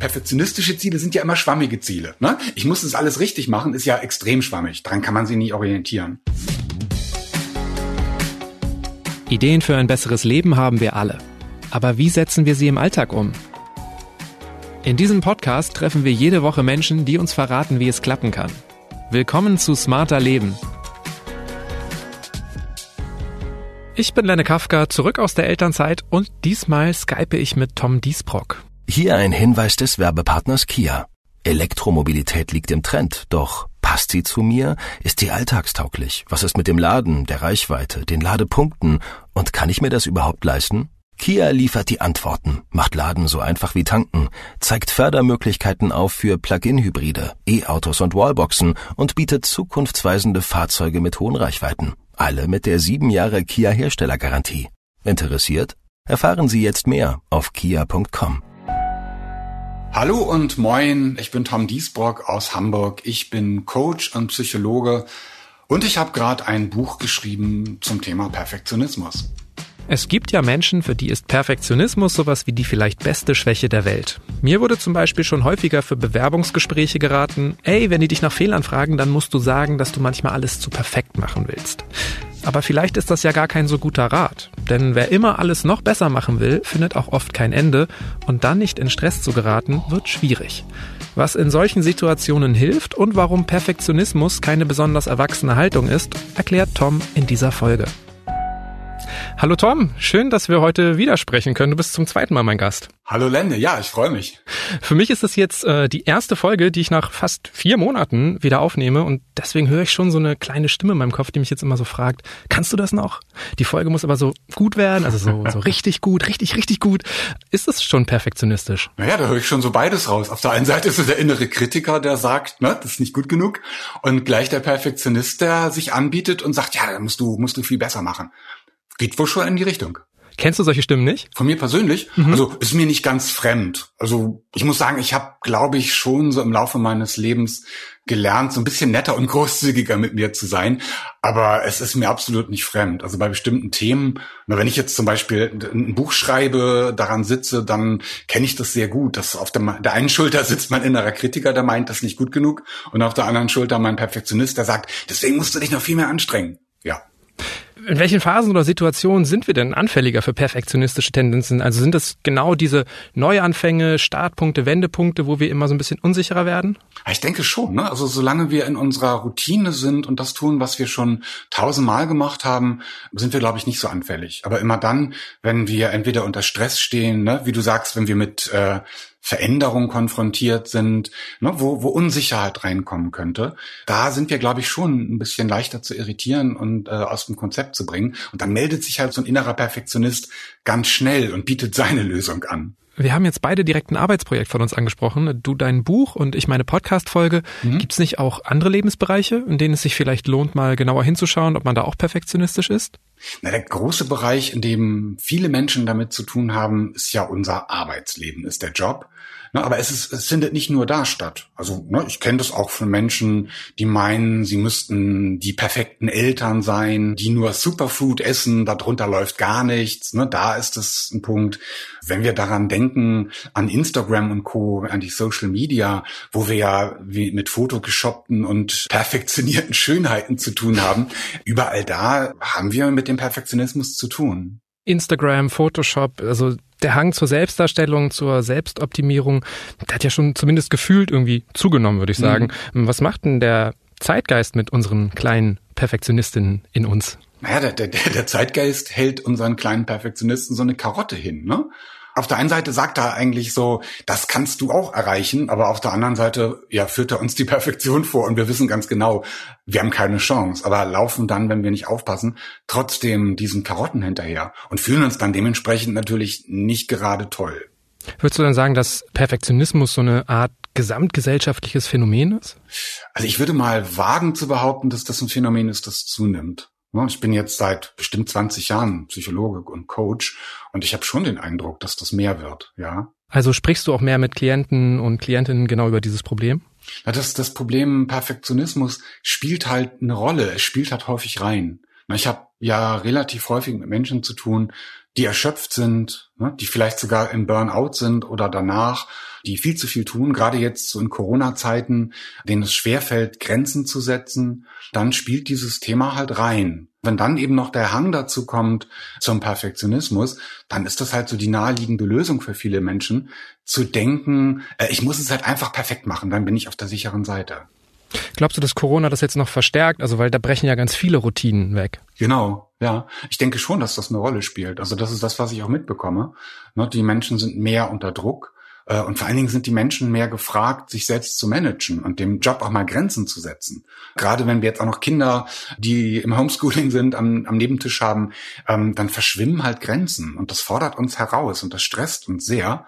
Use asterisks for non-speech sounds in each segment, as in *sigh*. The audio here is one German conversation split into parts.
perfektionistische Ziele sind ja immer schwammige Ziele. Ne? Ich muss das alles richtig machen, ist ja extrem schwammig. Daran kann man sich nicht orientieren. Ideen für ein besseres Leben haben wir alle. Aber wie setzen wir sie im Alltag um? In diesem Podcast treffen wir jede Woche Menschen, die uns verraten, wie es klappen kann. Willkommen zu Smarter Leben. Ich bin Lenne Kafka, zurück aus der Elternzeit und diesmal skype ich mit Tom Diesbrock. Hier ein Hinweis des Werbepartners Kia. Elektromobilität liegt im Trend, doch passt sie zu mir? Ist die alltagstauglich? Was ist mit dem Laden, der Reichweite, den Ladepunkten? Und kann ich mir das überhaupt leisten? Kia liefert die Antworten, macht Laden so einfach wie tanken, zeigt Fördermöglichkeiten auf für Plug-in-Hybride, E-Autos und Wallboxen und bietet zukunftsweisende Fahrzeuge mit hohen Reichweiten. Alle mit der sieben Jahre Kia Herstellergarantie. Interessiert? Erfahren Sie jetzt mehr auf kia.com. Hallo und moin, ich bin Tom Diesbrock aus Hamburg. Ich bin Coach und Psychologe und ich habe gerade ein Buch geschrieben zum Thema Perfektionismus. Es gibt ja Menschen, für die ist Perfektionismus sowas wie die vielleicht beste Schwäche der Welt. Mir wurde zum Beispiel schon häufiger für Bewerbungsgespräche geraten, ey, wenn die dich nach Fehlern fragen, dann musst du sagen, dass du manchmal alles zu perfekt machen willst. Aber vielleicht ist das ja gar kein so guter Rat. Denn wer immer alles noch besser machen will, findet auch oft kein Ende und dann nicht in Stress zu geraten, wird schwierig. Was in solchen Situationen hilft und warum Perfektionismus keine besonders erwachsene Haltung ist, erklärt Tom in dieser Folge. Hallo Tom, schön, dass wir heute wieder sprechen können. Du bist zum zweiten Mal mein Gast. Hallo Lende, ja, ich freue mich. Für mich ist es jetzt äh, die erste Folge, die ich nach fast vier Monaten wieder aufnehme und deswegen höre ich schon so eine kleine Stimme in meinem Kopf, die mich jetzt immer so fragt, kannst du das noch? Die Folge muss aber so gut werden, also so, so *laughs* richtig gut, richtig, richtig gut. Ist es schon perfektionistisch? Naja, da höre ich schon so beides raus. Auf der einen Seite ist es der innere Kritiker, der sagt, ne, das ist nicht gut genug und gleich der Perfektionist, der sich anbietet und sagt, ja, da musst du, musst du viel besser machen. Geht wohl schon in die Richtung. Kennst du solche Stimmen nicht? Von mir persönlich? Mhm. Also ist mir nicht ganz fremd. Also ich muss sagen, ich habe, glaube ich, schon so im Laufe meines Lebens gelernt, so ein bisschen netter und *laughs* großzügiger mit mir zu sein. Aber es ist mir absolut nicht fremd. Also bei bestimmten Themen, wenn ich jetzt zum Beispiel ein Buch schreibe, daran sitze, dann kenne ich das sehr gut. Dass auf der, der einen Schulter sitzt mein innerer Kritiker, der meint, das ist nicht gut genug. Und auf der anderen Schulter mein Perfektionist, der sagt, deswegen musst du dich noch viel mehr anstrengen. Ja. In welchen Phasen oder Situationen sind wir denn anfälliger für perfektionistische Tendenzen? Also sind das genau diese Neuanfänge, Startpunkte, Wendepunkte, wo wir immer so ein bisschen unsicherer werden? Ich denke schon. Ne? Also solange wir in unserer Routine sind und das tun, was wir schon tausendmal gemacht haben, sind wir, glaube ich, nicht so anfällig. Aber immer dann, wenn wir entweder unter Stress stehen, ne? wie du sagst, wenn wir mit äh, Veränderung konfrontiert sind, ne, wo, wo Unsicherheit reinkommen könnte. Da sind wir, glaube ich, schon ein bisschen leichter zu irritieren und äh, aus dem Konzept zu bringen. Und dann meldet sich halt so ein innerer Perfektionist ganz schnell und bietet seine Lösung an. Wir haben jetzt beide direkt ein Arbeitsprojekt von uns angesprochen. Du dein Buch und ich meine Podcast-Folge. Mhm. Gibt es nicht auch andere Lebensbereiche, in denen es sich vielleicht lohnt, mal genauer hinzuschauen, ob man da auch perfektionistisch ist? Na, der große Bereich, in dem viele Menschen damit zu tun haben, ist ja unser Arbeitsleben, ist der Job. Ne, aber es, ist, es findet nicht nur da statt. Also ne, ich kenne das auch von Menschen, die meinen, sie müssten die perfekten Eltern sein, die nur Superfood essen, darunter läuft gar nichts. Ne, da ist es ein Punkt. Wenn wir daran denken, an Instagram und Co., an die Social Media, wo wir ja wie mit Fotoshoppten und perfektionierten Schönheiten zu tun haben, überall da haben wir mit dem Perfektionismus zu tun. Instagram, Photoshop, also der Hang zur Selbstdarstellung, zur Selbstoptimierung, der hat ja schon zumindest gefühlt irgendwie zugenommen, würde ich mhm. sagen. Mhm. Was macht denn der Zeitgeist mit unseren kleinen Perfektionistinnen in uns? Naja, der, der, der Zeitgeist hält unseren kleinen Perfektionisten so eine Karotte hin, ne? Auf der einen Seite sagt er eigentlich so, das kannst du auch erreichen, aber auf der anderen Seite, ja, führt er uns die *laughs* Perfektion vor und wir wissen ganz genau, wir haben keine Chance, aber laufen dann, wenn wir nicht aufpassen, trotzdem diesen Karotten hinterher und fühlen uns dann dementsprechend natürlich nicht gerade toll. Würdest du dann sagen, dass Perfektionismus so eine Art gesamtgesellschaftliches Phänomen ist? Also ich würde mal wagen zu behaupten, dass das ein Phänomen ist, das zunimmt. Ne, ich bin jetzt seit bestimmt 20 Jahren Psychologe und Coach und ich habe schon den Eindruck, dass das mehr wird, ja. Also sprichst du auch mehr mit Klienten und Klientinnen genau über dieses Problem? Ja, das, das Problem Perfektionismus spielt halt eine Rolle. Es spielt halt häufig rein. Ich habe ja relativ häufig mit Menschen zu tun, die erschöpft sind, ne, die vielleicht sogar im Burnout sind oder danach die viel zu viel tun, gerade jetzt so in Corona-Zeiten, denen es schwerfällt, Grenzen zu setzen, dann spielt dieses Thema halt rein. Wenn dann eben noch der Hang dazu kommt zum Perfektionismus, dann ist das halt so die naheliegende Lösung für viele Menschen, zu denken, äh, ich muss es halt einfach perfekt machen, dann bin ich auf der sicheren Seite. Glaubst du, dass Corona das jetzt noch verstärkt? Also, weil da brechen ja ganz viele Routinen weg. Genau, ja. Ich denke schon, dass das eine Rolle spielt. Also, das ist das, was ich auch mitbekomme. Ne, die Menschen sind mehr unter Druck. Äh, und vor allen Dingen sind die Menschen mehr gefragt, sich selbst zu managen und dem Job auch mal Grenzen zu setzen. Gerade wenn wir jetzt auch noch Kinder, die im Homeschooling sind, am, am Nebentisch haben, ähm, dann verschwimmen halt Grenzen. Und das fordert uns heraus und das stresst uns sehr.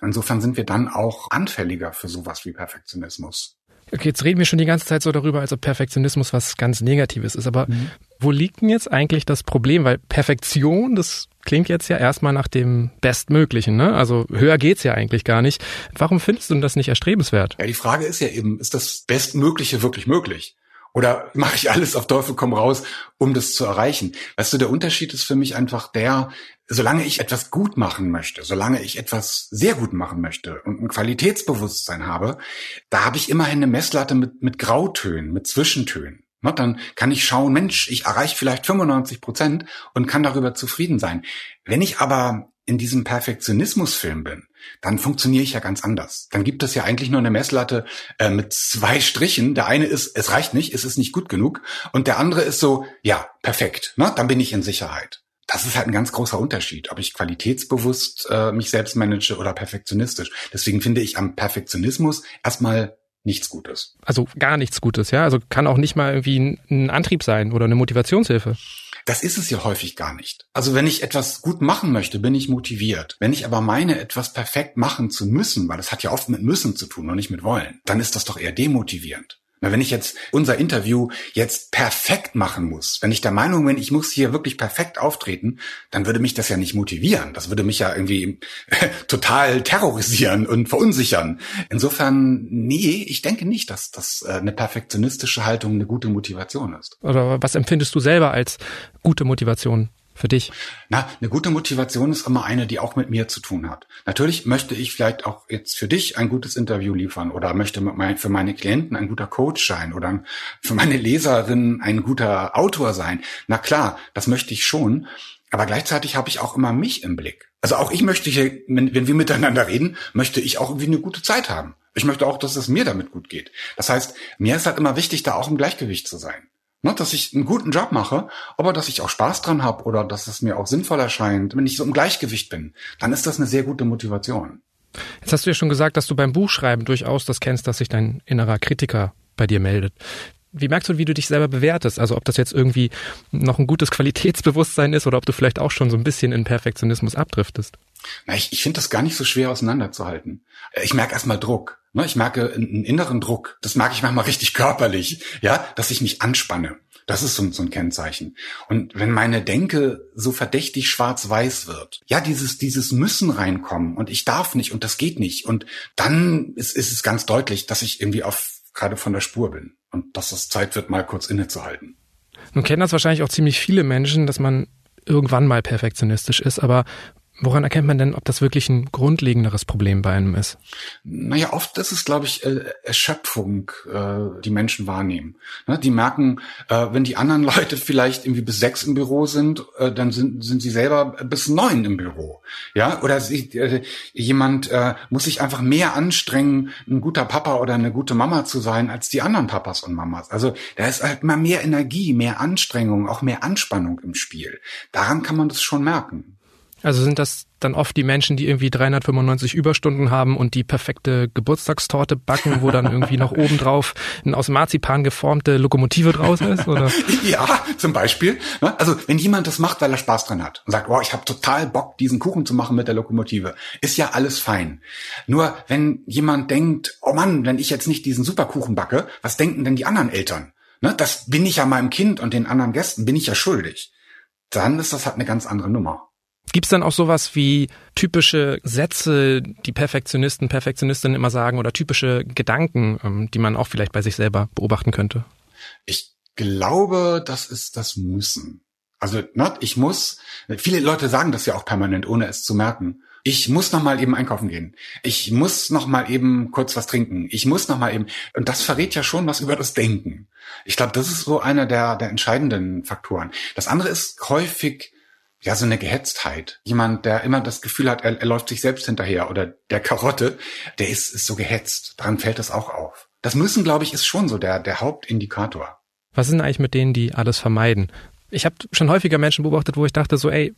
Insofern sind wir dann auch anfälliger für sowas wie Perfektionismus. Okay, jetzt reden wir schon die ganze Zeit so darüber, als ob Perfektionismus was ganz Negatives ist. Aber mhm. wo liegt denn jetzt eigentlich das Problem? Weil Perfektion, das klingt jetzt ja erstmal nach dem Bestmöglichen, ne? Also höher geht's ja eigentlich gar nicht. Warum findest du das nicht erstrebenswert? Ja, die Frage ist ja eben, ist das Bestmögliche wirklich möglich? Oder mache ich alles auf Teufel komm raus, um das zu erreichen? Weißt du, der Unterschied ist für mich einfach der, solange ich etwas gut machen möchte, solange ich etwas sehr gut machen möchte und ein Qualitätsbewusstsein habe, da habe ich immerhin eine Messlatte mit, mit Grautönen, mit Zwischentönen. Na, dann kann ich schauen, Mensch, ich erreiche vielleicht 95 Prozent und kann darüber zufrieden sein. Wenn ich aber in diesem Perfektionismusfilm bin, dann funktioniere ich ja ganz anders. Dann gibt es ja eigentlich nur eine Messlatte äh, mit zwei Strichen. Der eine ist, es reicht nicht, es ist nicht gut genug. Und der andere ist so, ja, perfekt. Ne? Dann bin ich in Sicherheit. Das ist halt ein ganz großer Unterschied, ob ich qualitätsbewusst äh, mich selbst manage oder perfektionistisch. Deswegen finde ich am Perfektionismus erstmal nichts Gutes. Also gar nichts Gutes, ja? Also kann auch nicht mal irgendwie ein, ein Antrieb sein oder eine Motivationshilfe. Das ist es ja häufig gar nicht. Also wenn ich etwas gut machen möchte, bin ich motiviert. Wenn ich aber meine, etwas perfekt machen zu müssen, weil das hat ja oft mit müssen zu tun und nicht mit wollen, dann ist das doch eher demotivierend. Na, wenn ich jetzt unser Interview jetzt perfekt machen muss, wenn ich der Meinung bin, ich muss hier wirklich perfekt auftreten, dann würde mich das ja nicht motivieren. Das würde mich ja irgendwie *laughs* total terrorisieren und verunsichern. Insofern, nee, ich denke nicht, dass das äh, eine perfektionistische Haltung eine gute Motivation ist. Oder was empfindest du selber als gute Motivation? Für dich? Na, eine gute Motivation ist immer eine, die auch mit mir zu tun hat. Natürlich möchte ich vielleicht auch jetzt für dich ein gutes Interview liefern oder möchte für meine Klienten ein guter Coach sein oder für meine Leserinnen ein guter Autor sein. Na klar, das möchte ich schon. Aber gleichzeitig habe ich auch immer mich im Blick. Also auch ich möchte hier, wenn, wenn wir miteinander reden, möchte ich auch irgendwie eine gute Zeit haben. Ich möchte auch, dass es mir damit gut geht. Das heißt, mir ist halt immer wichtig, da auch im Gleichgewicht zu sein. Ne, dass ich einen guten Job mache, aber dass ich auch Spaß dran habe oder dass es mir auch sinnvoll erscheint, wenn ich so im Gleichgewicht bin, dann ist das eine sehr gute Motivation. Jetzt hast du ja schon gesagt, dass du beim Buchschreiben durchaus das kennst, dass sich dein innerer Kritiker bei dir meldet. Wie merkst du, wie du dich selber bewertest? Also ob das jetzt irgendwie noch ein gutes Qualitätsbewusstsein ist oder ob du vielleicht auch schon so ein bisschen in Perfektionismus abdriftest? Na, ich, ich finde das gar nicht so schwer auseinanderzuhalten. Ich merke erstmal Druck. Ne, ich merke einen inneren Druck. Das merke ich manchmal richtig *laughs* körperlich, ja, dass ich mich anspanne. Das ist so, so ein Kennzeichen. Und wenn meine Denke so verdächtig schwarz-weiß wird, ja, dieses, dieses Müssen reinkommen und ich darf nicht und das geht nicht. Und dann ist, ist es ganz deutlich, dass ich irgendwie auf gerade von der Spur bin und dass es Zeit wird, mal kurz innezuhalten. Nun kennen das wahrscheinlich auch ziemlich viele Menschen, dass man irgendwann mal perfektionistisch ist, aber Woran erkennt man denn, ob das wirklich ein grundlegenderes Problem bei einem ist? Naja, oft ist es, glaube ich, äh, Erschöpfung, äh, die Menschen wahrnehmen. Ne, die merken, äh, wenn die anderen *laughs* Leute vielleicht irgendwie bis sechs im Büro sind, dann sind, sind sie selber bis neun im Büro. Ja, oder sie, jemand muss sich einfach mehr anstrengen, ein guter Papa oder eine gute Mama zu sein, als die anderen Papas und Mamas. Also da ist halt immer mehr Energie, mehr Anstrengung, auch mehr Anspannung im Spiel. Daran kann man das schon merken. Also sind das dann oft die Menschen, die irgendwie 395 Überstunden haben und die perfekte Geburtstagstorte backen, wo dann irgendwie noch obendrauf eine aus Marzipan geformte Lokomotive draus ist? Oder? *laughs* Ja, zum Beispiel. Ne? Also wenn jemand das macht, weil er Spaß dran hat und sagt, wow, ich habe total Bock, diesen Kuchen zu machen mit der Lokomotive, ist ja alles fein. Nur wenn jemand denkt, oh Mann, wenn ich jetzt nicht diesen Superkuchen backe, was denken denn die anderen Eltern? Ne? Das bin ich ja meinem Kind und den anderen Gästen, bin ich ja schuldig. Dann ist das halt eine ganz andere Nummer. Gibt es dann auch sowas wie typische Sätze, die Perfektionisten, Perfektionistinnen immer sagen oder typische Gedanken, ähm, die man auch vielleicht bei sich selber beobachten könnte? Ich glaube, das ist das Müssen. Also, ne, ich muss, viele Leute sagen das ja auch permanent, ohne es zu merken. Ich muss noch mal eben einkaufen gehen. Ich muss noch mal eben kurz was trinken. Ich muss noch mal eben. Und das verrät ja schon was über das Denken. Ich glaube, das ist so einer der, der entscheidenden Faktoren. Das andere ist häufig ja so eine Gehetztheit. Jemand, der immer das Gefühl hat, er, er läuft sich selbst hinterher oder der Karotte, der ist, ist so gehetzt. Daran fällt das auch auf. Das müssen, glaube ich, ist schon so der, der Hauptindikator. Was ist denn eigentlich mit denen, die alles vermeiden? Ich habe schon häufiger Menschen beobachtet, wo ich dachte so, ey,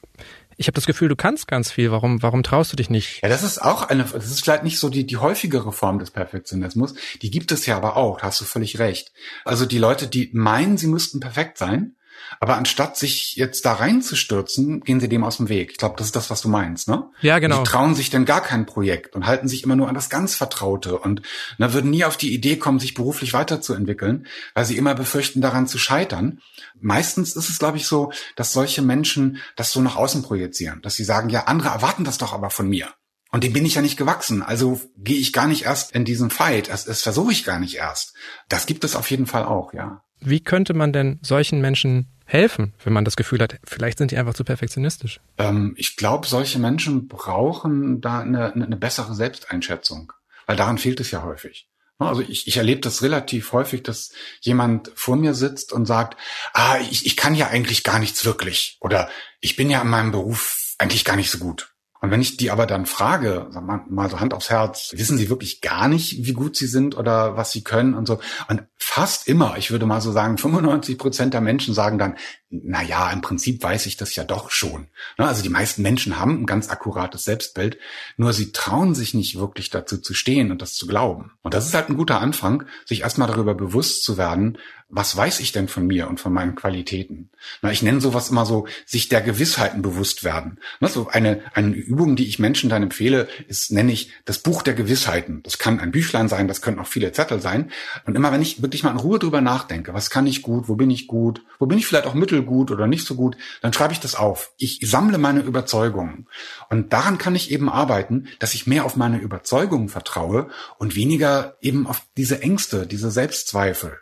ich habe das Gefühl, du kannst ganz viel. Warum, warum traust du dich nicht? Ja, das ist auch eine, das ist vielleicht nicht so die, die häufigere Form des Perfektionismus. Die gibt es ja aber auch. Da hast du völlig recht. Also die Leute, die meinen, sie müssten perfekt sein, aber anstatt sich jetzt da reinzustürzen, gehen sie dem aus dem Weg. Ich glaube, das ist das, was du meinst, ne? Ja, genau. Die trauen sich denn gar kein Projekt und halten sich immer nur an das ganz Vertraute und na, würden nie auf die Idee kommen, sich beruflich weiterzuentwickeln, weil sie immer befürchten, daran zu scheitern. Meistens ist es, glaube ich, so, dass solche Menschen das so nach außen projizieren, dass sie sagen, ja, andere erwarten das doch aber von mir. Und dem bin ich ja nicht gewachsen. Also gehe ich gar nicht erst in diesen Fight. Das, das versuche ich gar nicht erst. Das gibt es auf jeden Fall auch, ja. Wie könnte man denn solchen Menschen helfen, wenn man das Gefühl hat, vielleicht sind die einfach zu perfektionistisch? Ähm, ich glaube, solche Menschen brauchen da eine, eine bessere Selbsteinschätzung, weil daran fehlt es ja häufig. Also ich, ich erlebe das relativ häufig, dass jemand vor mir sitzt und sagt, ah, ich, ich kann ja eigentlich gar nichts wirklich oder ich bin ja in meinem Beruf eigentlich gar nicht so gut. Und wenn ich die aber dann frage, mal so Hand aufs Herz, wissen sie wirklich gar nicht, wie gut sie sind oder was sie können und so. Und fast immer, ich würde mal so sagen, 95 Prozent der Menschen sagen dann, na ja, im Prinzip weiß ich das ja doch schon. Ne, also die meisten Menschen haben ein ganz akkurates Selbstbild, nur sie trauen sich nicht wirklich dazu zu stehen und das zu glauben. Und das ist halt ein guter Anfang, sich erstmal darüber bewusst zu werden, was weiß ich denn von mir und von meinen Qualitäten? Na, ich nenne sowas immer so, sich der Gewissheiten bewusst werden. Na, so eine, eine Übung, die ich Menschen dann empfehle, ist, nenne ich das Buch der Gewissheiten. Das kann ein Büchlein sein, das können auch viele Zettel sein. Und immer wenn ich wirklich mal in Ruhe drüber nachdenke, was kann ich gut, wo bin ich gut, wo bin ich vielleicht auch mittelgut oder nicht so gut, dann schreibe ich das auf. Ich sammle meine Überzeugungen. Und daran kann ich eben arbeiten, dass ich mehr auf meine Überzeugungen vertraue und weniger eben auf diese Ängste, diese Selbstzweifel.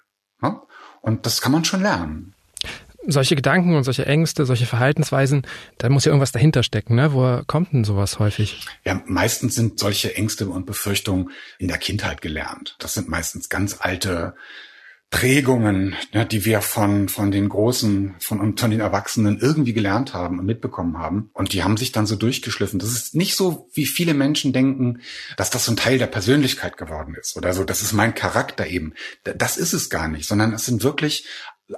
Und das kann man schon lernen. Solche Gedanken und solche Ängste, solche Verhaltensweisen, da muss ja irgendwas dahinter stecken, ne? Woher kommt denn sowas häufig? Ja, meistens sind solche Ängste und Befürchtungen in der Kindheit gelernt. Das sind meistens ganz alte Prägungen, ne, die wir von, von den Großen, von, von den Erwachsenen irgendwie gelernt haben und mitbekommen haben. Und die haben sich dann so durchgeschliffen. Das ist nicht so, wie viele Menschen denken, dass das so ein Teil der Persönlichkeit geworden ist oder so. Das ist mein Charakter eben. Das ist es gar nicht, sondern es sind wirklich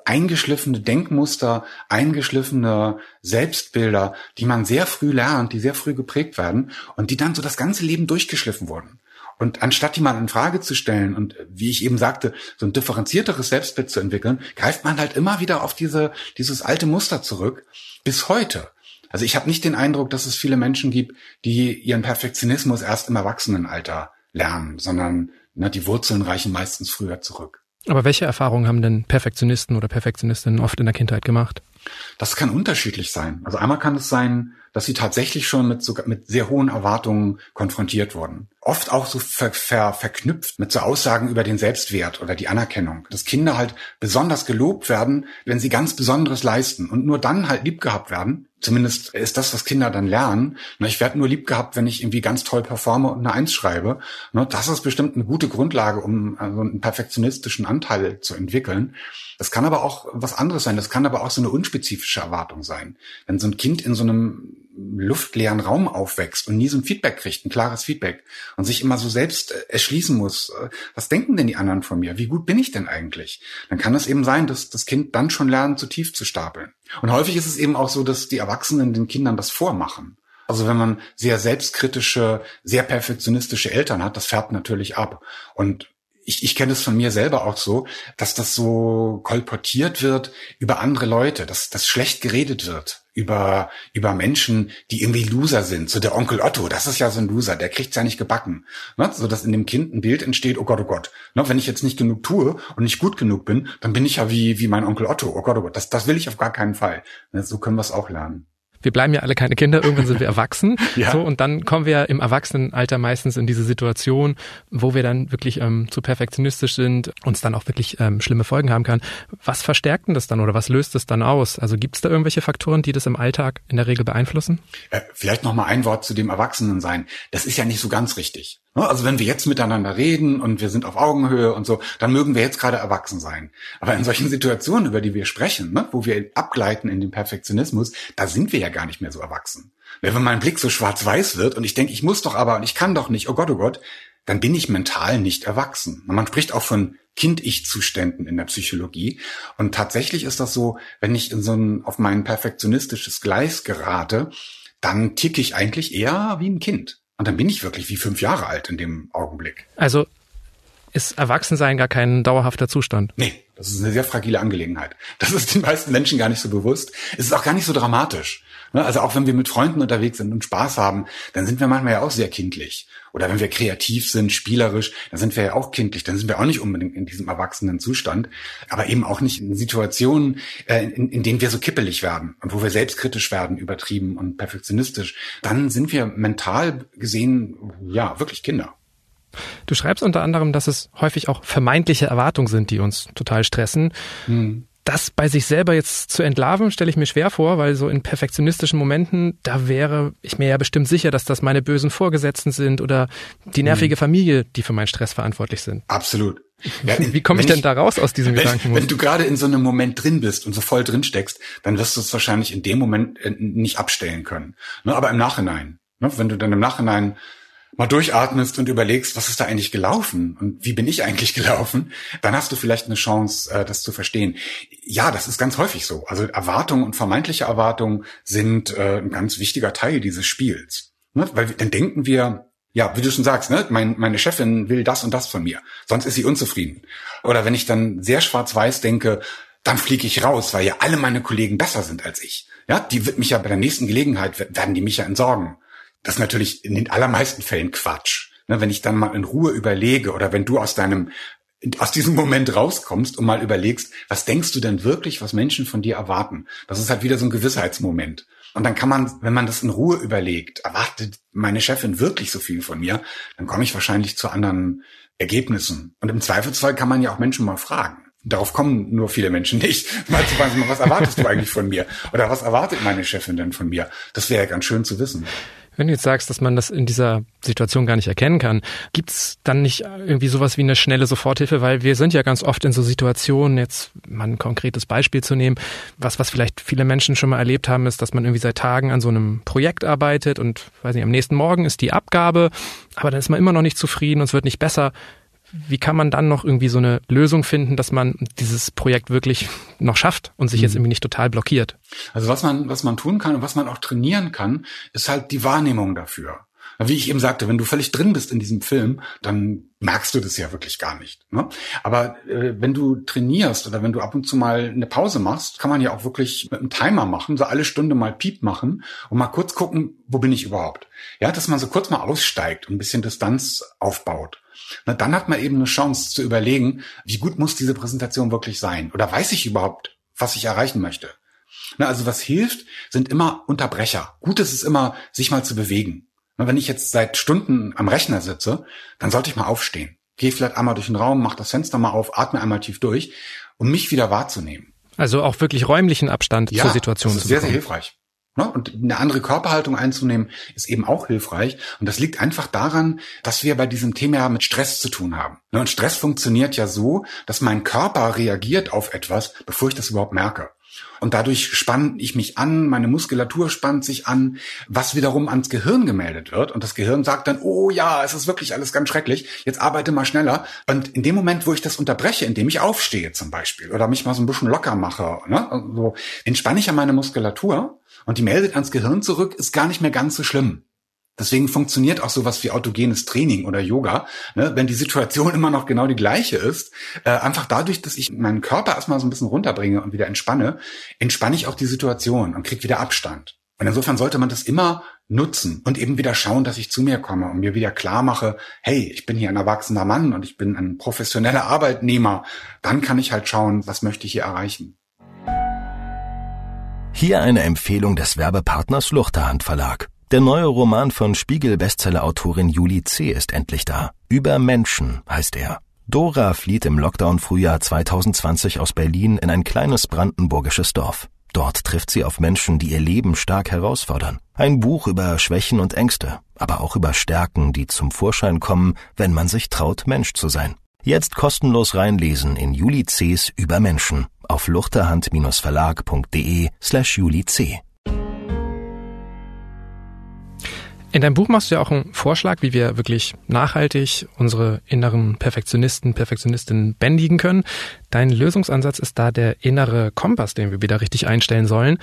eingeschliffene Denkmuster, eingeschliffene Selbstbilder, die man sehr früh lernt, die sehr früh geprägt werden und die dann so das ganze Leben durchgeschliffen wurden. Und anstatt die mal in Frage zu stellen und wie ich eben sagte, so ein differenzierteres Selbstbild zu entwickeln, greift man halt immer wieder auf diese, dieses alte Muster zurück, bis heute. Also ich habe nicht den Eindruck, dass es viele Menschen gibt, die ihren Perfektionismus erst im Erwachsenenalter lernen, sondern ne, die Wurzeln reichen meistens früher zurück. Aber welche Erfahrungen haben denn Perfektionisten oder Perfektionistinnen oft in der Kindheit gemacht? Das kann unterschiedlich sein. Also einmal kann es sein, dass sie tatsächlich schon mit, sogar, mit sehr hohen Erwartungen konfrontiert wurden. Oft auch so ver, ver, verknüpft mit so Aussagen über den Selbstwert oder die Anerkennung. Dass Kinder halt besonders gelobt werden, wenn sie ganz Besonderes leisten und nur dann halt lieb gehabt werden. Zumindest ist das, was Kinder dann lernen. Ich werde nur lieb gehabt, wenn ich irgendwie ganz toll performe und eine Eins schreibe. Das ist bestimmt eine gute Grundlage, um also einen perfektionistischen Anteil zu entwickeln. Das kann aber auch was anderes sein. Das kann aber auch so eine unspezifische Erwartung sein. Wenn so ein Kind in so einem luftleeren Raum aufwächst und nie so ein Feedback kriegt, ein klares Feedback und sich immer so selbst äh, erschließen muss, äh, was denken denn die anderen von mir? Wie gut bin ich denn eigentlich? Dann kann es eben sein, dass das Kind dann schon lernt, zu tief zu stapeln. Und häufig ist es eben auch so, dass die Erwachsenen den Kindern das vormachen. Also wenn man sehr selbstkritische, sehr perfektionistische Eltern hat, das färbt natürlich ab. Und ich, ich kenne es von mir selber auch so, dass das so kolportiert wird über andere Leute, dass das schlecht geredet wird über über Menschen, die irgendwie Loser sind. So der Onkel Otto, das ist ja so ein Loser, der kriegt's ja nicht gebacken. Ne? So dass in dem Kind ein Bild entsteht, oh Gott, oh Gott. Ne? Wenn ich jetzt nicht genug tue und nicht gut genug bin, dann bin ich ja wie wie mein Onkel Otto. Oh Gott, oh Gott, das das will ich auf gar keinen Fall. Ne? So können wir es auch lernen. Wir bleiben ja alle keine Kinder, irgendwann sind wir *laughs* erwachsen. Ja. So, und dann kommen wir im Erwachsenenalter meistens in diese Situation, wo wir dann wirklich ähm, zu perfektionistisch sind, uns dann auch wirklich ähm, schlimme Folgen haben kann. Was verstärkt denn das dann oder was löst es dann aus? Also gibt es da irgendwelche Faktoren, die das im Alltag in der Regel beeinflussen? Äh, vielleicht noch mal ein Wort zu dem Erwachsenensein. Das ist ja nicht so ganz richtig. Ne? Also wenn wir jetzt miteinander reden und wir sind auf Augenhöhe und so, dann mögen wir jetzt gerade erwachsen sein. Aber in solchen Situationen, über die wir sprechen, ne, wo wir abgleiten in den Perfektionismus, da sind wir ja gar nicht mehr so erwachsen. Wenn mein Blick so schwarz-weiß wird und ich denke, ich muss doch aber und ich kann doch nicht, oh Gott, oh Gott, dann bin ich mental nicht erwachsen. Man spricht auch von Kind-Ich-Zuständen in der Psychologie. Und tatsächlich ist das so, wenn ich in so ein, auf mein perfektionistisches Gleis gerate, dann ticke ich eigentlich eher wie ein Kind. Und dann bin ich wirklich wie fünf Jahre alt in dem Augenblick. Also ist Erwachsensein gar kein dauerhafter Zustand? Nee, das ist eine sehr fragile Angelegenheit. Das ist den meisten Menschen gar nicht so bewusst. Es ist auch gar nicht so dramatisch. Ne? Also auch wenn wir mit Freunden unterwegs sind und Spaß haben, dann sind wir manchmal ja auch sehr kindlich. Oder wenn wir kreativ sind, spielerisch, dann sind wir ja auch kindlich. Dann sind wir auch nicht unbedingt in diesem erwachsenen Zustand, aber eben auch nicht in Situationen, äh, in, in denen wir so kippelig werden und wo wir selbstkritisch werden, übertrieben und perfektionistisch. Dann sind wir mental gesehen, ja, wirklich Kinder. Du schreibst unter anderem, dass es häufig auch vermeintliche Erwartungen sind, die uns total stressen. Hm. Das bei sich selber jetzt zu entlarven, stelle ich mir schwer vor, weil so in perfektionistischen Momenten, da wäre ich mir ja bestimmt sicher, dass das meine bösen Vorgesetzten sind oder die nervige hm. Familie, die für meinen Stress verantwortlich sind. Absolut. *laughs* Ja, Wie komme ich denn da raus aus diesem Gedanken? Wenn du gerade in so einem Moment drin bist und so voll drin steckst, dann wirst du es wahrscheinlich in dem Moment äh, nicht abstellen können. Ne, aber im Nachhinein, ne, wenn du dann im Nachhinein mal durchatmest und überlegst, was ist da eigentlich gelaufen und wie bin ich eigentlich *laughs* gelaufen, dann hast du vielleicht eine Chance, äh, das zu verstehen. Ja, das ist ganz häufig so. Also Erwartungen und vermeintliche Erwartungen sind äh, ein ganz wichtiger Teil dieses Spiels. Ne? Weil dann denken wir, ja, wie du schon sagst, ne, mein, meine Chefin will das und das von mir, sonst ist sie unzufrieden. Oder wenn ich dann sehr schwarz-weiß denke, dann fliege ich raus, weil ja alle meine Kollegen besser sind als ich. Ja, die wird mich ja bei der nächsten Gelegenheit werden die mich ja entsorgen. Das ist natürlich in den allermeisten Fällen Quatsch. Ne, wenn ich dann mal in Ruhe überlege oder wenn du aus deinem aus diesem Moment rauskommst und mal überlegst, was denkst du denn wirklich, was Menschen von dir erwarten? Das ist halt wieder so ein Gewissheitsmoment. Und dann kann man, wenn man das in Ruhe überlegt, erwartet meine Chefin wirklich so viel von mir, dann komme ich wahrscheinlich zu anderen Ergebnissen. Und im Zweifelsfall kann man ja auch Menschen mal fragen. Darauf kommen nur viele Menschen nicht. *laughs* Mal zu fragen, was erwartest du eigentlich von mir? Oder was erwartet meine Chefin denn von mir? Das wäre ja ganz schön zu wissen. Wenn du jetzt sagst, dass man das in dieser Situation gar nicht erkennen kann, gibt's dann nicht irgendwie sowas wie eine schnelle Soforthilfe? Weil wir sind ja ganz oft in so Situationen, jetzt mal ein konkretes Beispiel zu nehmen, was, was vielleicht viele Menschen schon mal erlebt haben, ist, dass man irgendwie seit Tagen an so einem Projekt arbeitet und, weiß nicht, am nächsten Morgen ist die Abgabe, aber dann ist man immer noch nicht zufrieden und es wird nicht besser wie kann man dann noch irgendwie so eine Lösung finden, dass man dieses Projekt wirklich noch schafft und sich mhm. jetzt irgendwie nicht total blockiert? Also was man, was man tun kann und was man auch trainieren kann, ist halt die Wahrnehmung dafür. Wie ich eben sagte, wenn du völlig drin bist in diesem Film, dann merkst du das ja wirklich gar nicht. Ne? Aber äh, wenn du trainierst oder wenn du ab und zu mal eine Pause machst, kann man ja auch wirklich mit einem Timer machen, so alle Stunde mal Piep machen und mal kurz gucken, wo bin ich überhaupt? Ja, dass man so kurz mal aussteigt und ein bisschen Distanz aufbaut. Na, dann hat man eben eine Chance zu überlegen, wie gut muss diese Präsentation wirklich sein? Oder weiß ich überhaupt, was ich erreichen möchte? Na, also was hilft, sind immer Unterbrecher. Gut ist es immer, sich mal zu bewegen. Na, wenn ich jetzt seit Stunden am Rechner sitze, dann sollte ich mal aufstehen. Gehe vielleicht einmal durch den Raum, mach das Fenster mal auf, atme einmal tief durch, um mich wieder wahrzunehmen. Also auch wirklich räumlichen Abstand ja, zur Situation das ist zu bekommen. Sehr, sehr hilfreich. Ne? Und eine andere Körperhaltung einzunehmen, ist eben auch hilfreich. Und das liegt einfach daran, dass wir bei diesem Thema ja mit Stress zu tun haben. Ne? Und Stress funktioniert ja so, dass mein Körper reagiert auf etwas, bevor ich das überhaupt merke. Und dadurch spanne ich mich an, meine Muskulatur spannt sich an, was wiederum ans Gehirn gemeldet wird. Und das Gehirn sagt dann, oh ja, es ist wirklich alles ganz schrecklich, jetzt arbeite mal schneller. Und in dem Moment, wo ich das unterbreche, indem ich aufstehe zum Beispiel oder mich mal so ein bisschen locker mache, ne, so, entspanne ich ja meine Muskulatur und die meldet ans Gehirn zurück, ist gar nicht mehr ganz so schlimm. Deswegen funktioniert auch sowas wie autogenes Training oder Yoga, ne, wenn die Situation *laughs* immer noch genau die gleiche ist. Äh, einfach dadurch, dass ich meinen Körper erstmal so ein bisschen runterbringe und wieder entspanne, entspanne ich auch die Situation und krieg wieder Abstand. Und insofern sollte man das immer nutzen und eben wieder schauen, dass ich zu mir komme und mir wieder klar mache, hey, ich bin hier ein erwachsener Mann und ich bin ein professioneller Arbeitnehmer. Dann kann ich halt schauen, was möchte ich hier erreichen. Hier eine Empfehlung des Werbepartners Luchterhand Verlag. Der neue Roman von Spiegel-Bestseller-Autorin Julie C. ist endlich da. Über Menschen heißt er. Dora flieht im Lockdown-Frühjahr 2020 aus Berlin in ein kleines brandenburgisches Dorf. Dort trifft sie auf Menschen, die ihr Leben stark herausfordern. Ein Buch über Schwächen und Ängste, aber auch über Stärken, die zum Vorschein kommen, wenn man sich traut, Mensch zu sein. Jetzt kostenlos reinlesen in Juli C.'s Über Menschen auf luchterhand-verlag.de slash Juli C. In deinem Buch machst du ja auch einen Vorschlag, wie wir wirklich nachhaltig unsere inneren Perfektionisten, Perfektionistinnen bändigen können. Dein Lösungsansatz ist da der innere Kompass, den wir wieder richtig einstellen sollen.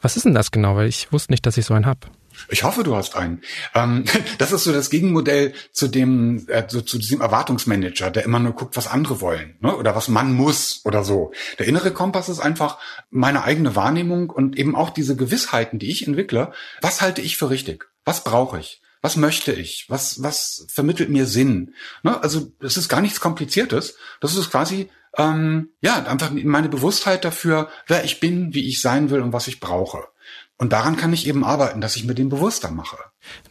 Was ist denn das genau? Weil ich wusste nicht, dass ich so einen hab. Ich hoffe, du hast einen. Ähm, *laughs* das ist so das Gegenmodell zu dem, äh, so, zu diesem Erwartungsmanager, der immer nur guckt, was andere wollen ne? oder was man muss oder so. Der innere Kompass ist einfach meine eigene Wahrnehmung und eben auch diese Gewissheiten, die ich entwickle. Was halte ich für richtig? Was brauche ich? Was möchte ich? Was, was vermittelt mir Sinn? Ne? Also es ist gar nichts Kompliziertes. Das ist quasi ähm, ja einfach meine Bewusstheit dafür, wer ich bin, wie ich sein will und was ich brauche. Und daran kann ich eben arbeiten, dass ich mir den bewusster mache.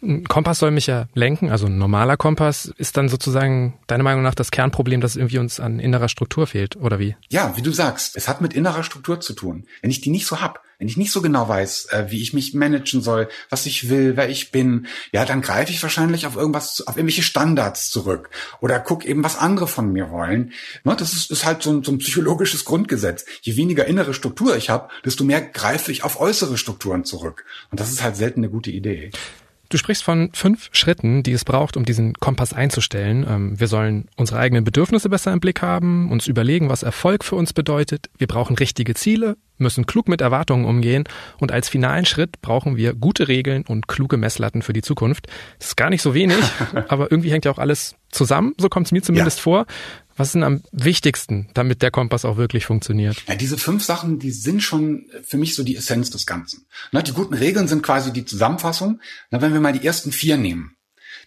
Ein Kompass soll mich ja lenken, also ein normaler Kompass ist dann sozusagen deiner Meinung nach das Kernproblem, dass irgendwie uns an innerer Struktur fehlt, oder wie? Ja, wie du sagst, es hat mit innerer Struktur zu tun. Wenn ich die nicht so hab, wenn ich nicht so genau weiß, äh, wie ich mich managen soll, was ich will, wer ich bin, ja, dann greife ich wahrscheinlich auf irgendwas, auf irgendwelche Standards zurück oder guck eben, was andere von mir wollen. Ne, das ist, ist halt so ein, so ein psychologisches Grundgesetz. Je weniger innere Struktur ich habe, desto mehr greife ich auf äußere Strukturen zurück. Und das ist halt selten eine gute Idee. Du sprichst von fünf Schritten, die es braucht, um diesen Kompass einzustellen. Ähm, wir sollen unsere eigenen Bedürfnisse besser im Blick haben, uns überlegen, was Erfolg für uns bedeutet. Wir brauchen richtige Ziele, müssen klug mit Erwartungen umgehen und als finalen Schritt brauchen wir gute Regeln und kluge Messlatten für die Zukunft. Das ist gar nicht so wenig, *laughs* aber irgendwie hängt ja auch alles zusammen, so kommt es mir zumindest ja. vor. Was ist denn am wichtigsten, damit der Kompass auch wirklich funktioniert? Ja, diese fünf Sachen, die sind schon für mich so die Essenz des Ganzen. Na, die guten Regeln sind quasi die Zusammenfassung. Wenn wir mal die ersten vier nehmen,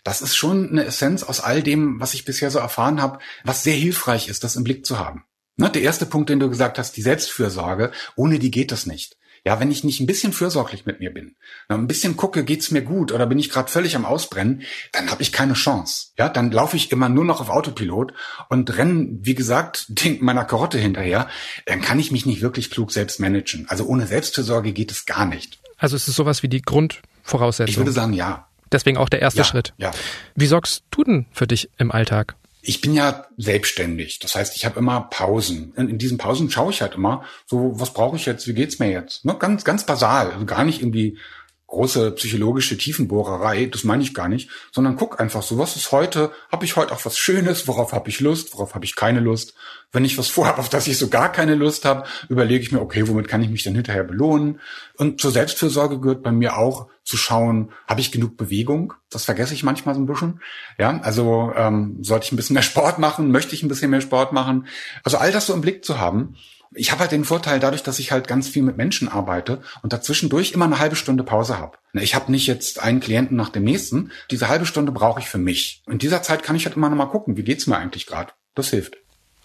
das ist schon eine Essenz aus all dem, was ich bisher so erfahren habe, was sehr hilfreich ist, das im Blick zu haben. Na, der erste Punkt, den du gesagt hast, die Selbstfürsorge, ohne die geht das nicht. Ja, wenn ich nicht ein bisschen fürsorglich mit mir bin, ein bisschen gucke, geht's mir gut oder bin ich gerade völlig am Ausbrennen, dann habe ich keine Chance. Ja, dann laufe ich immer nur noch auf Autopilot und renne, wie gesagt, *laughs* meiner Karotte hinterher. Dann kann ich mich nicht wirklich klug selbst managen. Also ohne Selbstfürsorge geht es gar nicht. Also es ist sowas wie die Grundvoraussetzung. Ich würde sagen, ja. Deswegen auch der erste ja, Schritt. Ja. Wie sorgst du denn für dich im Alltag? Ich bin ja selbstständig. Das heißt, ich habe immer Pausen. In, in, diesen Pausen schaue ich halt immer, so, was brauche ich jetzt, wie geht's mir jetzt? Ne? Ganz, ganz basal. Also gar nicht irgendwie große psychologische Tiefenbohrerei, das meine ich gar nicht, sondern guck einfach so, was ist heute, habe ich heute auch was Schönes, worauf habe ich Lust, worauf habe ich keine Lust. Wenn ich was vorhabe, auf das ich so gar keine Lust habe, überlege ich mir, okay, womit kann ich mich denn hinterher belohnen? Und zur Selbstfürsorge gehört bei mir auch zu schauen, habe ich genug Bewegung? Das vergesse ich manchmal so ein bisschen. Ja, also ähm, sollte ich ein bisschen mehr Sport machen, möchte ich ein bisschen mehr Sport machen. Also all das so im Blick zu haben ich habe halt den Vorteil dadurch, dass ich halt ganz viel mit Menschen arbeite und dazwischendurch immer eine halbe Stunde Pause habe. Ich habe nicht jetzt einen Klienten nach dem nächsten. Diese halbe Stunde brauche ich für mich. In dieser Zeit kann ich halt immer noch mal gucken, wie geht's mir eigentlich gerade. Das hilft.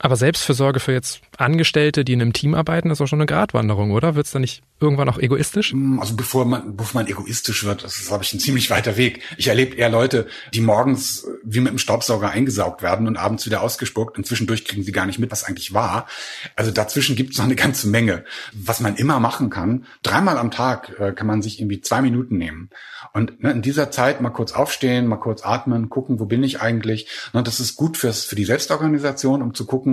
Aber Selbstfürsorge für jetzt Angestellte, die in einem Team arbeiten, ist auch schon eine Gratwanderung, oder? Wird es da nicht irgendwann auch egoistisch? Hm, also bevor man, bevor man egoistisch wird, das ist, glaube ich, ein ziemlich weiter Weg. Ich erlebe eher Leute, die morgens wie mit dem Staubsauger eingesaugt werden und abends wieder ausgespuckt und zwischendurch kriegen sie gar nicht mit, was eigentlich war. Also dazwischen gibt es noch eine ganze Menge. Was man immer machen kann, dreimal am Tag äh, kann man sich irgendwie zwei Minuten nehmen. Und ne, in dieser Zeit mal kurz aufstehen, mal kurz atmen, gucken, wo bin ich eigentlich. Ne, das ist gut fürs, für die Selbstorganisation, um zu gucken,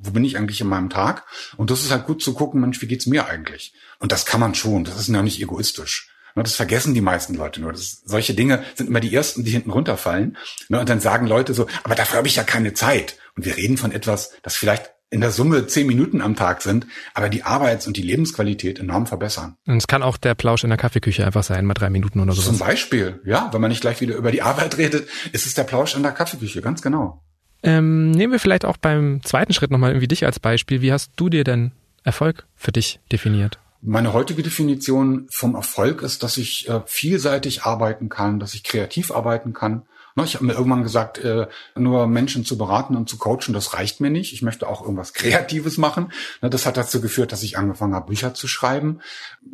wo bin ich eigentlich in meinem Tag. Und das ist halt gut zu gucken, Mensch, wie geht's mir eigentlich? Und das kann man schon. Das ist ja nicht egoistisch. Ne, das vergessen die meisten Leute nur. Das, solche Dinge sind immer die ersten, die hinten runterfallen. Ne, und dann sagen Leute so, aber dafür habe ich ja keine Zeit. Und wir reden von etwas, das vielleicht in der Summe zehn Minuten am Tag sind, aber die Arbeits- und die Lebensqualität enorm verbessern. Und es kann auch der Plausch in der Kaffeeküche einfach sein, mal drei Minuten oder so. Zum Beispiel, ja, wenn man nicht gleich wieder über die Arbeit *laughs* redet, ist es der Plausch in der Kaffeeküche, ganz genau. Ähm, nehmen wir vielleicht auch beim zweiten Schritt nochmal irgendwie dich als Beispiel. Wie hast du dir denn Erfolg für dich definiert? Meine heutige Definition vom Erfolg ist, dass ich äh, vielseitig arbeiten kann, dass ich kreativ arbeiten kann ich habe mir irgendwann gesagt, äh, nur Menschen zu beraten und zu coachen, das reicht mir nicht. Ich möchte auch irgendwas *laughs* Kreatives machen. Ne, das hat dazu geführt, dass ich angefangen habe, Bücher zu schreiben.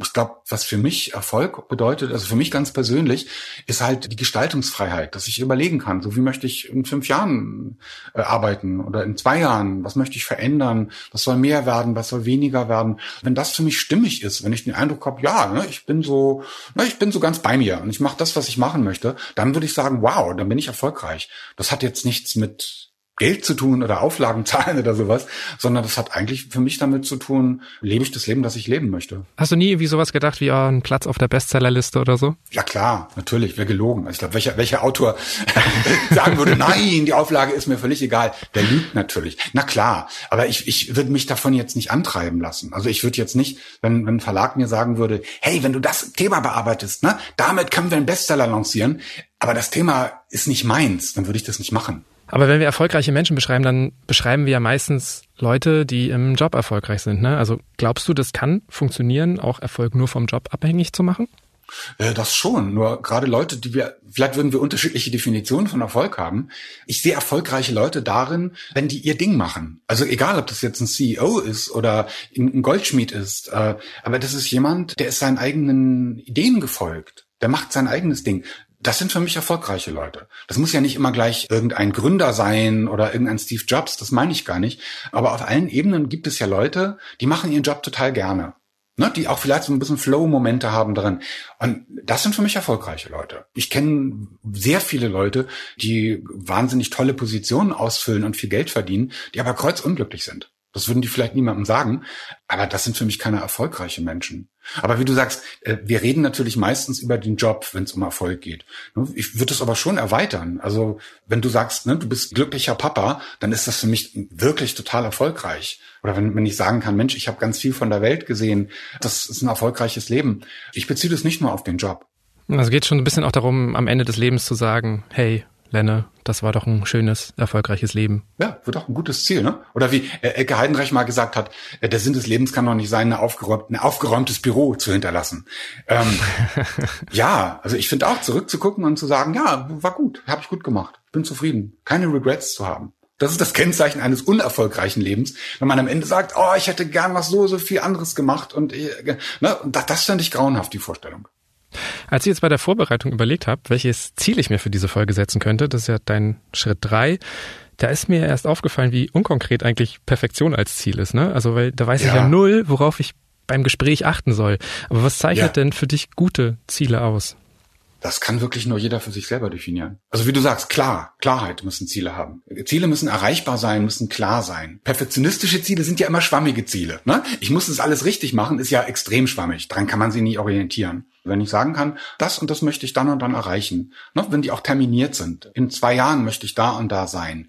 Ich glaube, was für mich Erfolg bedeutet, also für mich ganz persönlich, ist halt die Gestaltungsfreiheit, dass ich überlegen kann, so wie möchte ich in fünf Jahren äh, arbeiten oder in zwei Jahren, was möchte ich verändern, was soll mehr werden, was soll weniger werden. Wenn das für mich stimmig ist, wenn ich den Eindruck habe, ja, ne, ich bin so, ne, ich bin so ganz bei mir und ich mache das, was ich machen möchte, dann würde ich sagen, wow, dann bin ich erfolgreich. Das hat jetzt nichts mit Geld zu tun oder Auflagen *laughs* zahlen oder sowas, sondern das hat eigentlich für mich damit zu tun, lebe ich das Leben, das ich leben möchte. Hast du nie irgendwie sowas gedacht wie oh, ein Platz auf der Bestsellerliste oder so? Ja klar, natürlich, wäre gelogen. Ich glaube, welcher, welcher Autor *laughs* sagen würde, nein, die Auflage ist mir völlig egal, der lügt natürlich. Na klar, aber ich, ich würde mich davon jetzt nicht antreiben lassen. Also ich würde jetzt nicht, wenn, wenn ein Verlag mir sagen würde, hey, wenn du das Thema bearbeitest, ne, damit können wir einen Bestseller lancieren, aber das Thema ist nicht meins, dann würde ich das nicht machen. Aber wenn wir erfolgreiche Menschen beschreiben, dann beschreiben wir ja meistens Leute, die im Job erfolgreich sind. Ne? Also glaubst du, das kann funktionieren, auch Erfolg nur vom Job abhängig zu machen? Äh, das schon. Nur gerade Leute, die wir, vielleicht würden wir unterschiedliche Definitionen von Erfolg haben. Ich sehe erfolgreiche Leute darin, wenn die ihr Ding machen. Also egal, ob das jetzt ein CEO ist oder ein Goldschmied ist, äh, aber das ist jemand, der ist seinen eigenen Ideen gefolgt. Der macht sein eigenes Ding das sind für mich erfolgreiche Leute. Das muss ja nicht immer gleich irgendein Gründer sein oder irgendein Steve Jobs, das meine ich gar nicht. Aber auf allen Ebenen gibt es ja Leute, die machen ihren Job total gerne. Ne, die auch vielleicht so ein bisschen Flow-Momente haben drin. Und das sind für mich erfolgreiche Leute. Ich kenne sehr viele Leute, die wahnsinnig tolle Positionen ausfüllen und viel Geld verdienen, die aber kreuzunglücklich sind. Das würden die vielleicht niemandem sagen, aber das sind für mich keine erfolgreichen Menschen. Aber wie du sagst, äh, wir reden natürlich meistens über den Job, wenn es um Erfolg geht. Ne, ich würde es aber schon erweitern. Also wenn du sagst, ne, du bist glücklicher Papa, dann ist das für mich wirklich total erfolgreich. Oder wenn, wenn ich sagen kann, Mensch, ich habe ganz viel von der Welt gesehen, das ist ein erfolgreiches Leben. Ich beziehe das nicht nur auf den Job. Also geht schon ein bisschen auch darum, am Ende des Lebens zu sagen, hey, Lenne, das war doch ein schönes, erfolgreiches Leben. Ja, wird doch ein gutes Ziel, ne? Oder wie äh, Elke Heidenreich mal gesagt hat, äh, der Sinn des Lebens kann doch nicht sein, eine aufgeräumt, ein aufgeräumtes Büro zu hinterlassen. Ähm, *laughs* ja, also ich finde auch, zurückzugucken und zu sagen, ja, war gut, habe ich gut gemacht, bin zufrieden, keine Regrets zu haben. Das ist das Kennzeichen eines unerfolgreichen Lebens, wenn man am Ende sagt, oh, ich hätte gern was so, so viel anderes gemacht und, äh, ne, und das, das fand ich grauenhaft, die Vorstellung. Als ich jetzt bei der Vorbereitung überlegt habe, welches Ziel ich mir für diese Folge setzen könnte, das ist ja dein Schritt drei, da ist mir erst aufgefallen, wie unkonkret eigentlich Perfektion als Ziel ist. Ne? Also weil da weiß ja. ich ja null, worauf ich beim Gespräch achten soll. Aber was zeichnet ja. denn für dich gute Ziele aus? Das kann wirklich nur jeder für sich selber definieren. Also wie du sagst, klar, Klarheit müssen Ziele haben. Ziele müssen erreichbar sein, müssen klar sein. Perfektionistische Ziele sind ja immer schwammige Ziele. Ne? Ich muss das alles richtig machen, ist ja extrem schwammig. Daran kann man sich nie orientieren. Wenn ich sagen kann, das und das möchte ich dann und dann erreichen, ne? wenn die auch terminiert sind, in zwei Jahren möchte ich da und da sein,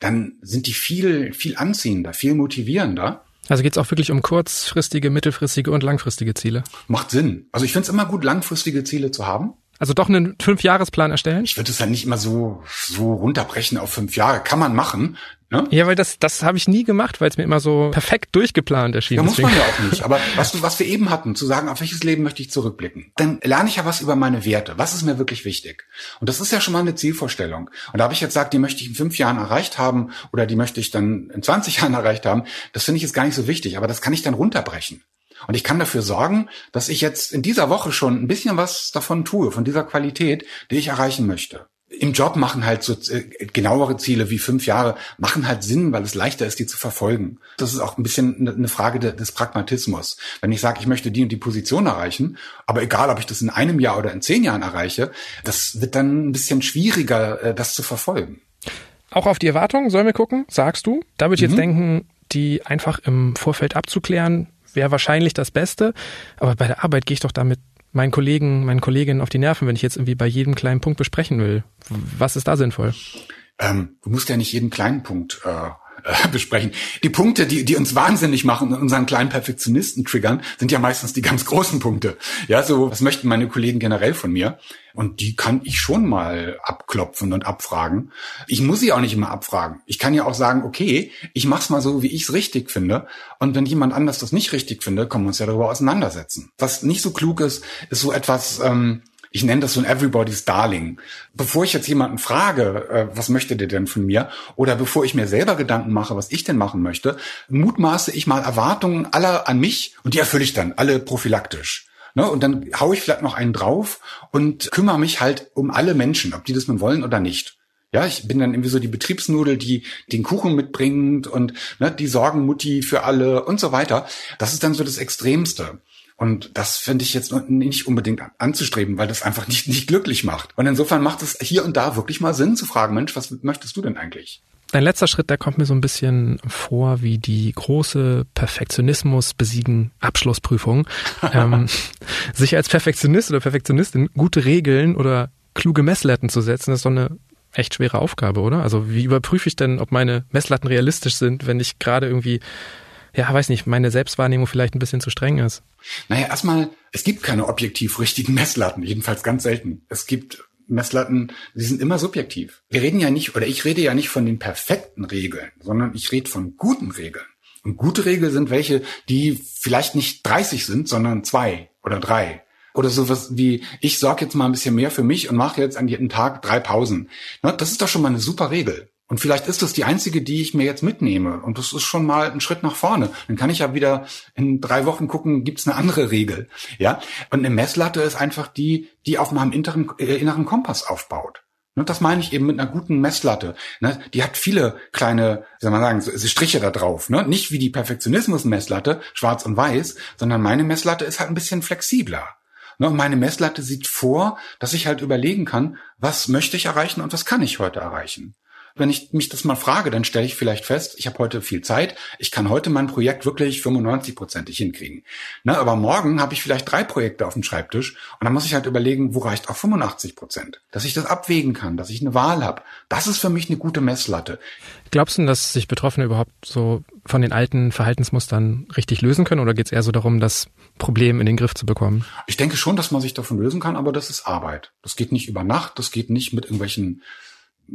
dann sind die viel, viel anziehender, viel motivierender. Also geht es auch wirklich um kurzfristige, mittelfristige und langfristige Ziele? Macht Sinn. Also ich finde es immer gut, langfristige Ziele zu haben. Also doch einen Fünfjahresplan erstellen? Ich würde es ja nicht immer so, so runterbrechen auf fünf Jahre. Kann man machen. Ne? Ja, weil das, das habe ich nie gemacht, weil es mir immer so perfekt durchgeplant erschien. Ja, muss man ja auch nicht. Aber was, was wir eben hatten, zu sagen, auf welches Leben möchte ich zurückblicken, dann lerne ich ja was über meine Werte. Was ist mir wirklich wichtig? Und das ist ja schon mal eine Zielvorstellung. Und da habe ich jetzt gesagt, die möchte ich in fünf Jahren erreicht haben oder die möchte ich dann in 20 *laughs* Jahren erreicht haben. Das finde ich jetzt gar nicht so wichtig, aber das kann ich dann runterbrechen. Und ich kann dafür sorgen, dass ich jetzt in dieser Woche schon ein bisschen was davon tue, von dieser Qualität, die ich erreichen möchte. Im Job machen halt so äh, genauere Ziele wie fünf Jahre, machen halt Sinn, weil es leichter ist, die zu verfolgen. Das ist auch ein bisschen eine Frage des Pragmatismus. Wenn ich sage, ich möchte die und die Position erreichen, aber egal, ob ich das in einem Jahr oder in zehn Jahren erreiche, das wird dann ein bisschen schwieriger, äh, das zu verfolgen. Auch auf die Erwartungen sollen wir gucken, sagst du. Da würde ich jetzt mhm. denken, die einfach im Vorfeld abzuklären, wäre wahrscheinlich das Beste. Aber bei der Arbeit gehe ich doch damit meinen Kollegen, meinen Kolleginnen auf die Nerven, wenn ich jetzt irgendwie bei jedem kleinen Punkt besprechen will. Was ist da sinnvoll? Ähm, du musst ja nicht jeden kleinen Punkt äh, äh, besprechen. Die Punkte, die, die uns wahnsinnig machen und unseren kleinen Perfektionisten triggern, sind ja meistens die ganz großen Punkte. Ja, so, was möchten meine Kollegen generell von mir? Und die kann ich schon mal abklopfen und abfragen. Ich muss sie auch nicht immer abfragen. Ich kann ja auch sagen, okay, ich mach's mal so, wie ich es richtig finde. Und wenn jemand anders das nicht richtig findet, können wir uns ja darüber auseinandersetzen. Was nicht so klug ist, ist so etwas, ähm, Ich nenne das so ein Everybody's Darling. Bevor ich jetzt jemanden frage, äh, was möchte der denn von mir, oder bevor ich mir selber Gedanken mache, was ich denn machen möchte, mutmaße ich mal Erwartungen aller an mich und die erfülle ich dann alle prophylaktisch. Ne, und dann hau ich vielleicht noch einen drauf und kümmere mich halt um alle Menschen, ob die das nun wollen oder nicht. Ja, ich bin dann irgendwie so die Betriebsnudel, die den Kuchen mitbringt und ne, die Sorgenmutti für alle und so weiter. Das ist dann so das Extremste. Und das finde ich jetzt nicht unbedingt anzustreben, weil das einfach nicht, nicht glücklich macht. Und insofern macht es hier und da wirklich mal Sinn zu fragen, Mensch, was möchtest du denn eigentlich? Dein letzter Schritt, der kommt mir so ein bisschen vor wie die große Perfektionismus besiegen Abschlussprüfung. *laughs* ähm, sich als Perfektionist oder Perfektionistin gute Regeln oder kluge Messlatten zu setzen, ist so eine echt schwere Aufgabe, oder? Also wie überprüfe ich denn, ob meine Messlatten realistisch sind, wenn ich gerade irgendwie ja, weiß nicht, meine Selbstwahrnehmung vielleicht ein bisschen zu streng ist. Naja, erstmal, es gibt keine objektiv richtigen Messlatten, jedenfalls ganz selten. Es gibt Messlatten, die sind immer subjektiv. Wir reden ja nicht, oder ich rede ja nicht von den perfekten Regeln, sondern ich rede von guten Regeln. Und gute Regeln sind welche, die vielleicht nicht 30 sind, sondern zwei oder drei. Oder sowas wie, ich sorge jetzt mal ein bisschen mehr für mich und mache jetzt an jedem Tag drei Pausen. Das ist doch schon mal eine super Regel. Und vielleicht ist das die einzige, die ich mir jetzt mitnehme. Und das ist schon mal ein Schritt nach vorne. Dann kann ich ja wieder in drei Wochen gucken, gibt's eine andere Regel. Ja. Und eine Messlatte ist einfach die, die auf meinem inneren, äh, inneren Kompass aufbaut. Und das meine ich eben mit einer guten Messlatte. Ne? Die hat viele kleine, wie soll man sagen, so Striche da drauf. Ne? Nicht wie die Perfektionismus-Messlatte, schwarz und weiß, sondern meine Messlatte ist halt ein bisschen flexibler. Ne? Und meine Messlatte sieht vor, dass ich halt überlegen kann, was möchte ich erreichen und was kann ich heute erreichen. Wenn ich mich das mal frage, dann stelle ich vielleicht fest, ich habe heute viel Zeit, ich kann heute mein Projekt wirklich 95-prozentig hinkriegen. Na, aber morgen habe ich vielleicht drei Projekte auf dem Schreibtisch und dann muss ich halt überlegen, wo reicht auch 85 Prozent. Dass ich das abwägen kann, dass ich eine Wahl habe. Das ist für mich eine gute Messlatte. Glaubst du, dass sich Betroffene überhaupt so von den alten Verhaltensmustern richtig lösen können oder geht es eher so darum, das Problem in den Griff zu bekommen? Ich denke schon, dass man sich davon lösen kann, aber das ist Arbeit. Das geht nicht über Nacht, das geht nicht mit irgendwelchen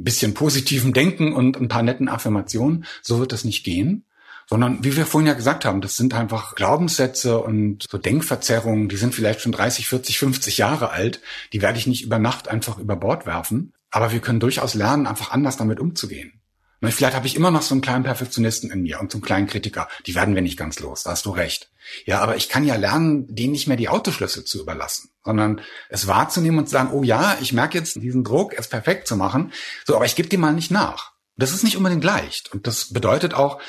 bisschen positivem Denken und ein paar netten Affirmationen. So wird das nicht gehen. Sondern, wie wir vorhin ja gesagt haben, das sind einfach Glaubenssätze und so Denkverzerrungen, die sind vielleicht schon 30, 40, 50 Jahre alt. Die werde ich nicht über Nacht einfach über Bord werfen. Aber wir können durchaus lernen, einfach anders damit umzugehen. Vielleicht habe ich immer noch so einen kleinen Perfektionisten in mir und so einen kleinen Kritiker. Die werden wir nicht ganz los, da hast du recht. Ja, aber ich kann ja lernen, denen nicht mehr die Autoschlüssel zu überlassen, sondern es wahrzunehmen und zu sagen, oh ja, ich merke jetzt diesen Druck, es perfekt zu machen. So, aber ich gebe dem mal nicht nach. Das ist nicht unbedingt leicht. Und das bedeutet auch,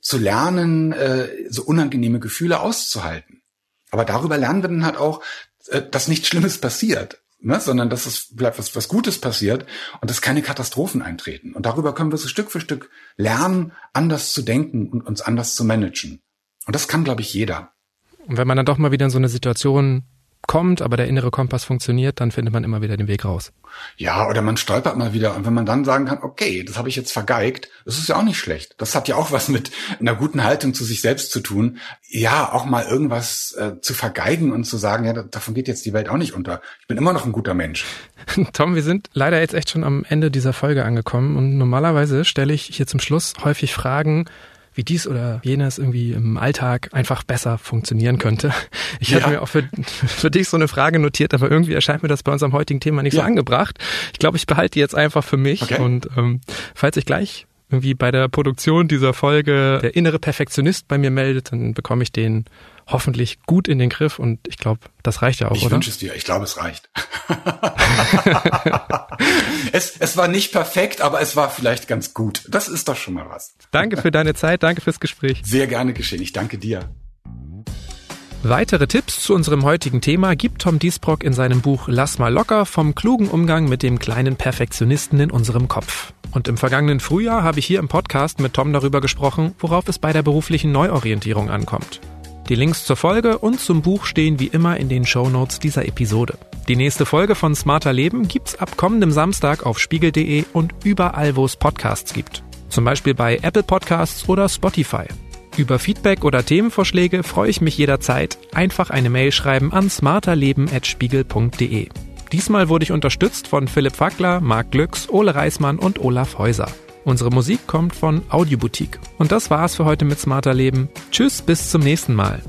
zu lernen, äh, so unangenehme Gefühle auszuhalten. Aber darüber lernen wir dann halt auch, äh, dass nichts Schlimmes passiert ne, sondern dass es vielleicht was, was Gutes passiert und dass keine Katastrophen eintreten. Und darüber können wir so Stück für Stück lernen, anders zu denken und uns anders zu managen. Und das kann, glaube ich, jeder. Und wenn man dann doch mal wieder in so eine Situation kommt, aber der innere Kompass funktioniert, dann findet man immer wieder den Weg raus. Ja, oder man stolpert mal wieder. Und wenn man dann sagen kann, okay, das habe ich jetzt vergeigt, das ist ja auch nicht schlecht. Das hat ja auch was mit einer guten Haltung zu sich selbst zu tun. Ja, auch mal irgendwas äh, zu vergeigen und zu sagen, ja, davon geht jetzt die Welt auch nicht unter. Ich bin immer noch ein guter Mensch. *laughs* Tom, wir sind leider jetzt echt schon am Ende dieser Folge angekommen und normalerweise stelle ich hier zum Schluss häufig Fragen, wie dies oder jenes irgendwie im Alltag einfach besser funktionieren könnte. Ich ja. hatte mir auch für, für dich so eine Frage notiert, aber irgendwie erscheint mir das bei unserem heutigen Thema nicht ja. so angebracht. Ich glaube, ich behalte die jetzt einfach für mich okay. und ähm, falls ich gleich irgendwie bei der Produktion dieser Folge der innere Perfektionist bei mir meldet, dann bekomme ich den hoffentlich gut in den Griff und ich glaube, das reicht ja auch, ich oder? Ich wünsche es dir. Ich glaube, es reicht. *laughs* es, es war nicht perfekt, aber es war vielleicht ganz gut. Das ist doch schon mal was. Danke für deine Zeit, danke fürs Gespräch. Sehr gerne geschehen. Ich danke dir. Weitere Tipps zu unserem heutigen Thema gibt Tom Diesbrock in seinem Buch Lass mal locker vom klugen Umgang mit dem kleinen Perfektionisten in unserem Kopf. Und im vergangenen Frühjahr habe ich hier im Podcast mit Tom darüber gesprochen, worauf es bei der beruflichen Neuorientierung ankommt. Die Links zur Folge und zum Buch stehen wie immer in den Show Notes dieser Episode. Die nächste Folge von Smarter Leben gibt's ab kommendem Samstag auf spiegel.de und überall, wo es Podcasts gibt. Zum Beispiel bei Apple Podcasts oder Spotify. Über Feedback oder Themenvorschläge freue ich mich jederzeit. Einfach eine Mail schreiben an smarterleben.spiegel.de. Diesmal wurde ich unterstützt von Philipp Fackler, Marc Glücks, Ole Reismann und Olaf Häuser. Unsere Musik kommt von Audioboutique. Und das war's für heute mit Smarter Leben. Tschüss, bis zum nächsten Mal.